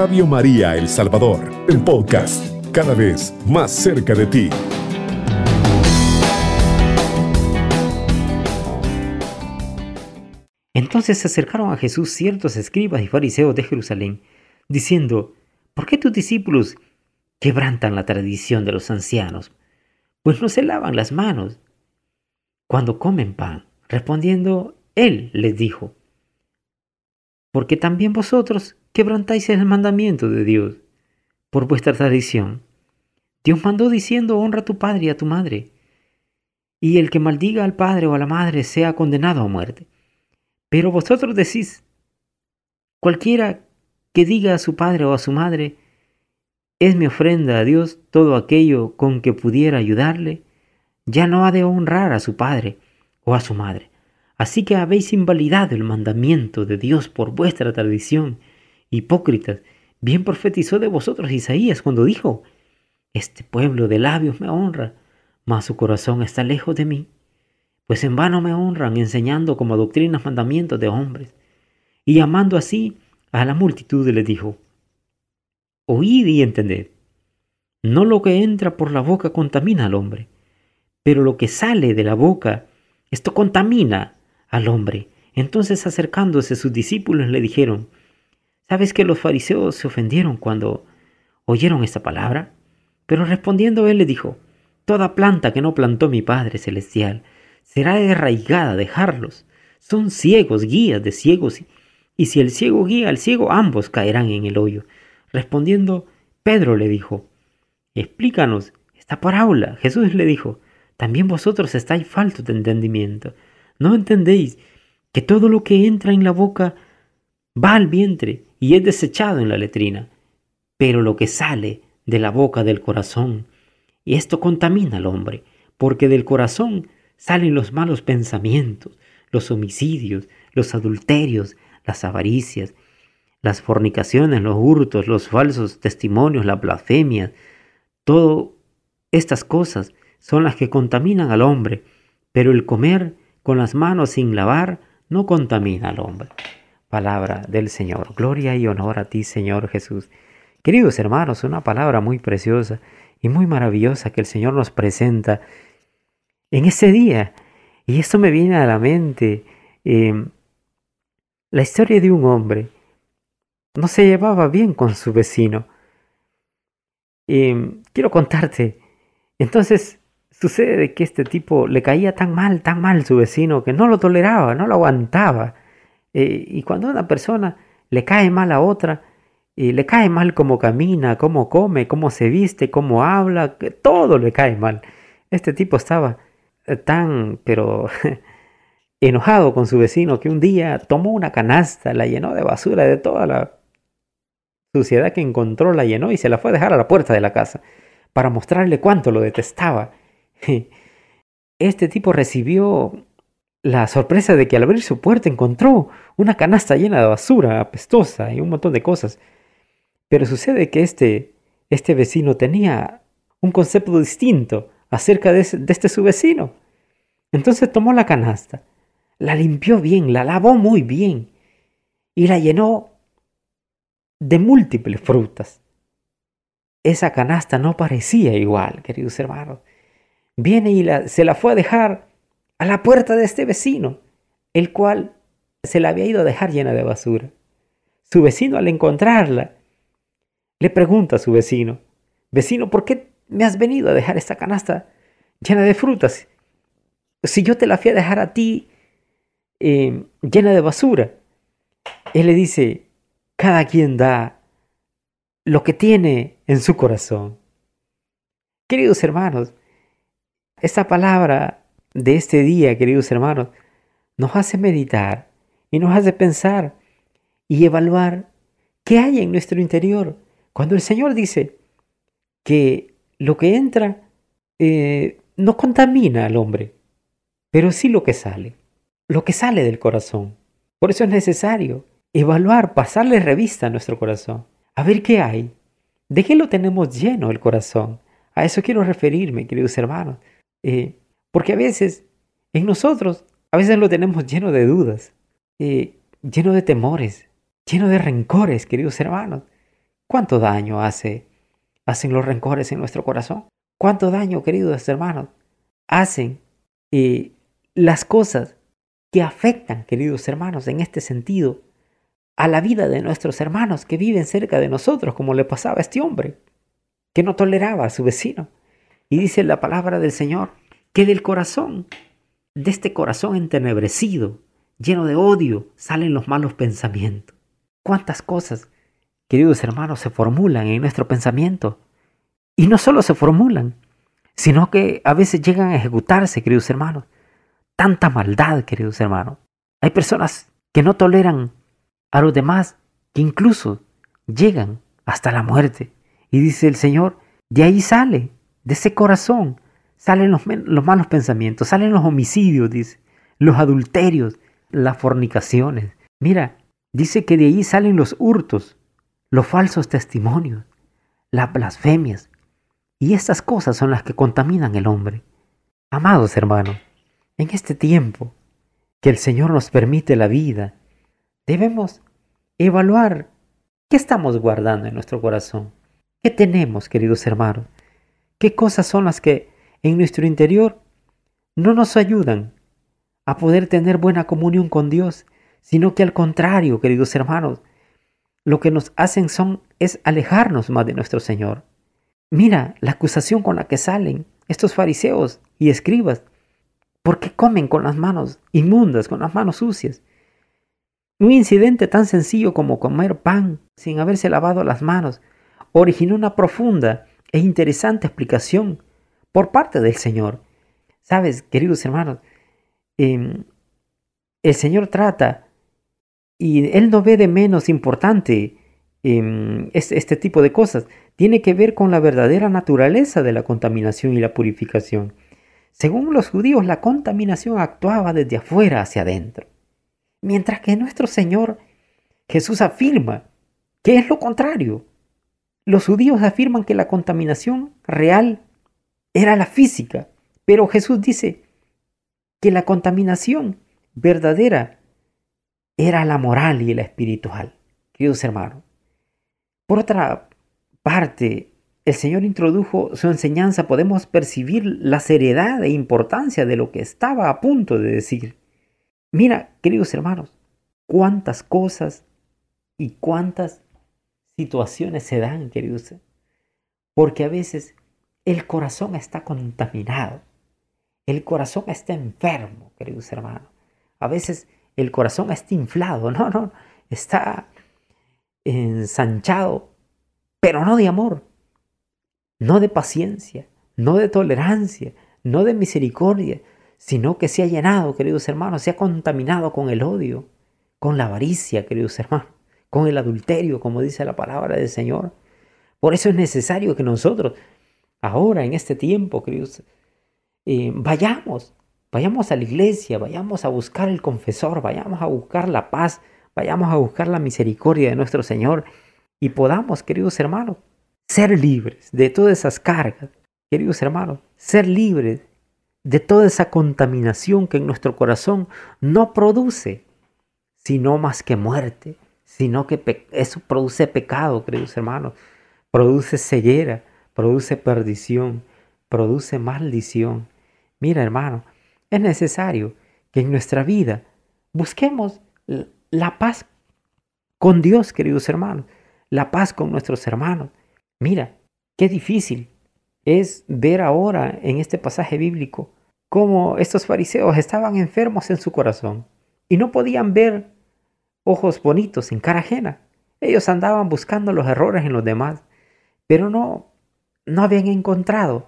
Radio María El Salvador, el podcast, cada vez más cerca de ti. Entonces se acercaron a Jesús ciertos escribas y fariseos de Jerusalén, diciendo, ¿por qué tus discípulos quebrantan la tradición de los ancianos? Pues no se lavan las manos cuando comen pan. Respondiendo, él les dijo, porque también vosotros quebrantáis el mandamiento de Dios por vuestra tradición. Dios mandó diciendo, honra a tu padre y a tu madre, y el que maldiga al padre o a la madre sea condenado a muerte. Pero vosotros decís, cualquiera que diga a su padre o a su madre, es mi ofrenda a Dios todo aquello con que pudiera ayudarle, ya no ha de honrar a su padre o a su madre. Así que habéis invalidado el mandamiento de Dios por vuestra tradición. Hipócritas, bien profetizó de vosotros Isaías cuando dijo, Este pueblo de labios me honra, mas su corazón está lejos de mí, pues en vano me honran enseñando como doctrinas mandamientos de hombres. Y llamando así a la multitud le dijo, Oíd y entended, no lo que entra por la boca contamina al hombre, pero lo que sale de la boca, esto contamina al hombre. Entonces acercándose sus discípulos le dijeron, ¿sabes que los fariseos se ofendieron cuando oyeron esta palabra? Pero respondiendo él le dijo, Toda planta que no plantó mi Padre Celestial será arraigada, dejarlos. Son ciegos, guías de ciegos, y si el ciego guía al ciego, ambos caerán en el hoyo. Respondiendo, Pedro le dijo, Explícanos esta parábola. Jesús le dijo, También vosotros estáis faltos de entendimiento. ¿No entendéis que todo lo que entra en la boca va al vientre y es desechado en la letrina? Pero lo que sale de la boca del corazón, y esto contamina al hombre, porque del corazón salen los malos pensamientos, los homicidios, los adulterios, las avaricias, las fornicaciones, los hurtos, los falsos testimonios, la blasfemia, todas estas cosas son las que contaminan al hombre, pero el comer con las manos sin lavar no contamina al hombre. Palabra del Señor. Gloria y honor a ti, Señor Jesús. Queridos hermanos, una palabra muy preciosa y muy maravillosa que el Señor nos presenta en ese día. Y esto me viene a la mente em, la historia de un hombre. No se llevaba bien con su vecino. Em, quiero contarte. Entonces, Sucede que este tipo le caía tan mal, tan mal su vecino, que no lo toleraba, no lo aguantaba. Eh, y cuando una persona le cae mal a otra, le cae mal cómo camina, cómo come, cómo se viste, cómo habla, todo le cae mal. Este tipo estaba eh, tan, pero enojado con su vecino que un día tomó una canasta, la llenó de basura, de toda la suciedad que encontró, la llenó y se la fue a dejar a la puerta de la casa para mostrarle cuánto lo detestaba. Este tipo recibió la sorpresa de que al abrir su puerta encontró una canasta llena de basura, apestosa y un montón de cosas. Pero sucede que este, este vecino tenía un concepto distinto acerca de, de este su vecino. Entonces tomó la canasta, la limpió bien, la lavó muy bien y la llenó de múltiples frutas. Esa canasta no parecía igual, queridos hermanos viene y se la fue a dejar a la puerta de este vecino, el cual se la había ido a dejar llena de basura. Su vecino al encontrarla, le pregunta a su vecino, vecino, ¿por qué me has venido a dejar esta canasta llena de frutas? Si yo te la fui a dejar a ti em, llena de basura. Él le dice, cada quien da lo que tiene en su corazón. Queridos hermanos, esta palabra de este día, queridos hermanos, nos hace meditar y nos hace pensar y evaluar qué hay en nuestro interior. Cuando el Señor dice que lo que entra eh, no contamina al hombre, pero sí lo que sale, lo que sale del corazón. Por eso es necesario evaluar, pasarle revista a nuestro corazón, a ver qué hay, de qué lo tenemos lleno el corazón. A eso quiero referirme, queridos hermanos. Eh, porque a veces en nosotros, a veces lo tenemos lleno de dudas, eh, lleno de temores, lleno de rencores, queridos hermanos. ¿Cuánto daño hace, hacen los rencores en nuestro corazón? ¿Cuánto daño, queridos hermanos, hacen eh, las cosas que afectan, queridos hermanos, en este sentido, a la vida de nuestros hermanos que viven cerca de nosotros, como le pasaba a este hombre, que no toleraba a su vecino? Y dice la palabra del Señor que del corazón, de este corazón entenebrecido, lleno de odio, salen los malos pensamientos. ¿Cuántas cosas, queridos hermanos, se formulan en nuestro pensamiento? Y no solo se formulan, sino que a veces llegan a ejecutarse, queridos hermanos. Tanta maldad, queridos hermanos. Hay personas que no toleran a los demás, que incluso llegan hasta la muerte. Y dice el Señor, de ahí sale de ese corazón salen los, malos pensamientos, salen los homicidios, dice, los adulterios, las fornicaciones. Mira, dice que de ahí salen los hurtos, los falsos testimonios, las blasfemias. Y estas cosas son las que contaminan el hombre. Amados hermanos, en este tiempo que el Señor nos permite la vida, debemos evaluar qué estamos guardando en nuestro corazón. ¿Qué tenemos, queridos hermanos? ¿Qué cosas son las que en nuestro interior no nos ayudan a poder tener buena comunión con Dios, sino que al contrario, queridos hermanos, lo que nos hacen son es alejarnos más de nuestro Señor. Mira la acusación con la que salen estos fariseos y escribas, porque comen con las manos inmundas, con las manos sucias. Un incidente tan sencillo como comer pan sin haberse lavado las manos originó una profunda e interesante explicación por parte del Señor. Sabes, queridos hermanos, em, el Señor trata y Él no ve de menos importante em, este, este tipo de cosas. Tiene que ver con la verdadera naturaleza de la contaminación y la purificación. Según los judíos, la contaminación actuaba desde afuera hacia adentro. Mientras que nuestro Señor Jesús afirma que es lo contrario. Los judíos afirman que la contaminación real era la física, pero Jesús dice que la contaminación verdadera era la moral y la espiritual, queridos hermanos. Por otra parte, el Señor introdujo su enseñanza, podemos percibir la seriedad e importancia de lo que estaba a punto de decir. Mira, queridos hermanos, cuántas cosas y cuántas situaciones se dan, queridos. Porque a veces el corazón está contaminado. El corazón está enfermo, queridos hermanos. A veces el corazón está inflado, no, no, está ensanchado, pero no de amor, no de paciencia, no de tolerancia, no de misericordia, sino que se ha llenado, queridos hermanos, se ha contaminado con el odio, con la avaricia, queridos hermanos con el adulterio, como dice la palabra del Señor. Por eso es necesario que nosotros, ahora en este tiempo, queridos, eh, vayamos, vayamos a la iglesia, vayamos a buscar el confesor, vayamos a buscar la paz, vayamos a buscar la misericordia de nuestro Señor y podamos, queridos hermanos, ser libres de todas esas cargas, queridos hermanos, ser libres de toda esa contaminación que en nuestro corazón no produce, sino más que muerte, sino que eso produce pecado, queridos hermanos, produce ceguera, produce perdición, produce maldición. Mira, hermano, es necesario que en nuestra vida busquemos la paz con Dios, queridos hermanos, la paz con nuestros hermanos. Mira, qué difícil es ver ahora en este pasaje bíblico cómo estos fariseos estaban enfermos en su corazón y no podían ver ojos bonitos en cara ajena. Ellos andaban buscando los errores en los demás, pero no, no habían encontrado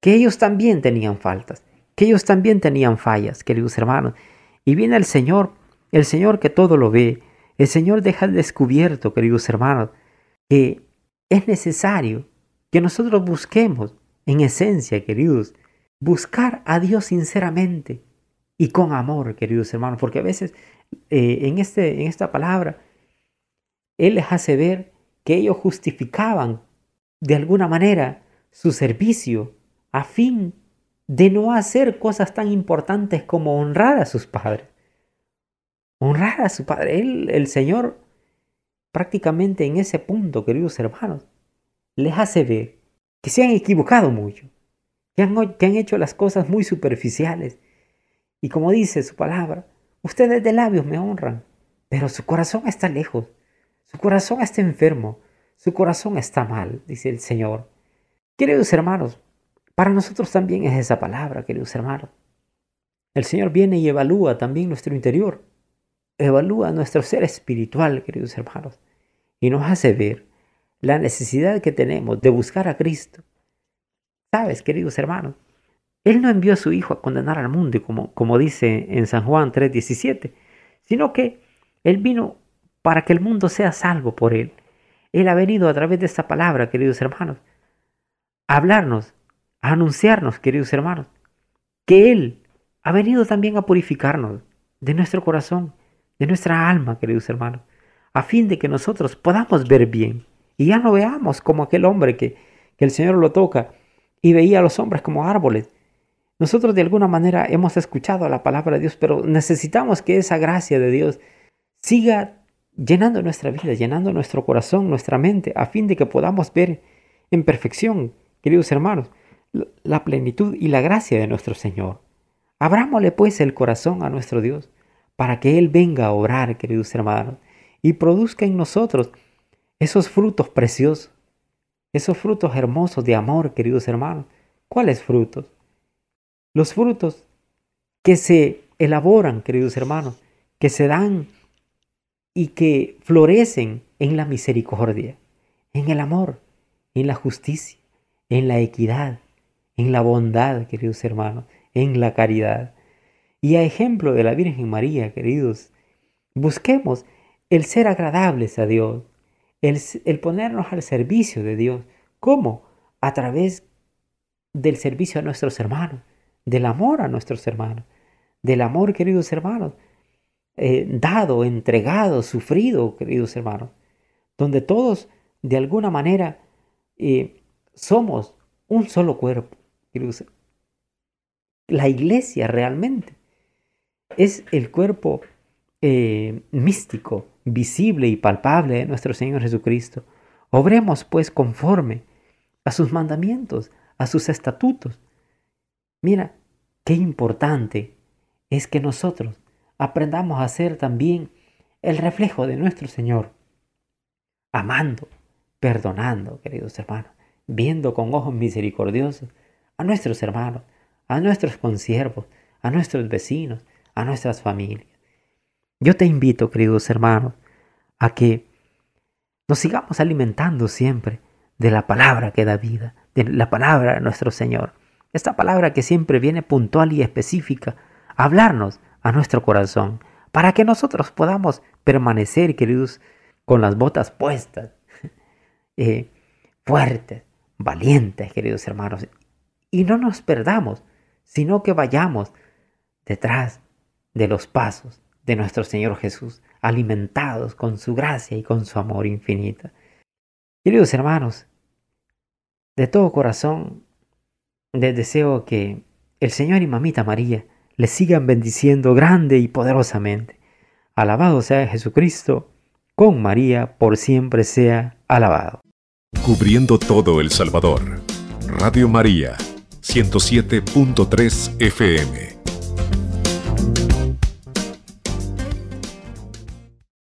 que ellos también tenían faltas, que ellos también tenían fallas, queridos hermanos. Y viene el Señor, el Señor que todo lo ve, el Señor deja descubierto, queridos hermanos, que es necesario que nosotros busquemos, en esencia, queridos, buscar a Dios sinceramente y con amor, queridos hermanos, porque a veces eh, en, este, en esta palabra, Él les hace ver que ellos justificaban de alguna manera su servicio a fin de no hacer cosas tan importantes como honrar a sus padres. Honrar a su padre. El Señor prácticamente en ese punto, queridos hermanos, les hace ver que se han equivocado mucho, que han hecho las cosas muy superficiales. Y como dice su palabra, ustedes de labios me honran, pero su corazón está lejos, su corazón está enfermo, su corazón está mal, dice el Señor. Queridos hermanos, para nosotros también es esa palabra, queridos hermanos. El Señor viene y evalúa también nuestro interior, evalúa nuestro ser espiritual, queridos hermanos, y nos hace ver la necesidad que tenemos de buscar a Cristo. Sabes, queridos hermanos, Él no envió a su Hijo a condenar al mundo, como, como dice en San Juan 3:17, sino que Él vino para que el mundo sea salvo por Él. Él ha venido a través de esta palabra, queridos hermanos, a hablarnos, a anunciarnos, queridos hermanos, que Él ha venido también a purificarnos de nuestro corazón, de nuestra alma, queridos hermanos, a fin de que nosotros podamos ver bien y ya no veamos como aquel hombre que, que el Señor lo toca y veía a los hombres como árboles. Nosotros de alguna manera hemos escuchado la palabra de Dios, pero necesitamos que esa gracia de Dios siga llenando nuestra vida, llenando nuestro corazón, nuestra mente, a fin de que podamos ver en perfección, queridos hermanos, la plenitud y la gracia de nuestro Señor. Abrámosle pues el corazón a nuestro Dios para que Él venga a orar, queridos hermanos, y produzca en nosotros esos frutos preciosos, esos frutos hermosos de amor, queridos hermanos. ¿Cuáles frutos? Los frutos que se elaboran, queridos hermanos, que se dan y que florecen en la misericordia, en el amor, en la justicia, en la equidad, en la bondad, queridos hermanos, en la caridad. Y a ejemplo de la Virgen María, queridos, busquemos el ser agradables a Dios, el, el ponernos al servicio de Dios. ¿Cómo? A través del servicio a nuestros hermanos, del amor a nuestros hermanos, del amor, queridos hermanos, eh, dado, entregado, sufrido, queridos hermanos, donde todos de alguna manera eh, somos un solo cuerpo, la iglesia realmente es el cuerpo eh, místico, visible y palpable de nuestro Señor Jesucristo. Obremos pues conforme a sus mandamientos, a sus estatutos. Mira, qué importante es que nosotros aprendamos a ser también el reflejo de nuestro Señor, amando, perdonando, queridos hermanos, viendo con ojos misericordiosos a nuestros hermanos, a nuestros consiervos, a nuestros vecinos, a nuestras familias. Yo te invito, queridos hermanos, a que nos sigamos alimentando siempre de la palabra que da vida, de la palabra de nuestro Señor. Esta palabra que siempre viene puntual y específica a hablarnos a nuestro corazón, para que nosotros podamos permanecer, queridos, con las botas puestas, eh, fuertes, valientes, queridos hermanos, y no nos perdamos sino que vayamos detrás de los pasos de nuestro Señor Jesús, alimentados con su gracia y con su amor infinito. Queridos hermanos, de todo corazón les deseo que el Señor y Mamita María les sigan bendiciendo grande y poderosamente. Alabado sea Jesucristo, con María por siempre sea alabado. Cubriendo todo El Salvador. Radio María 107.3 FM.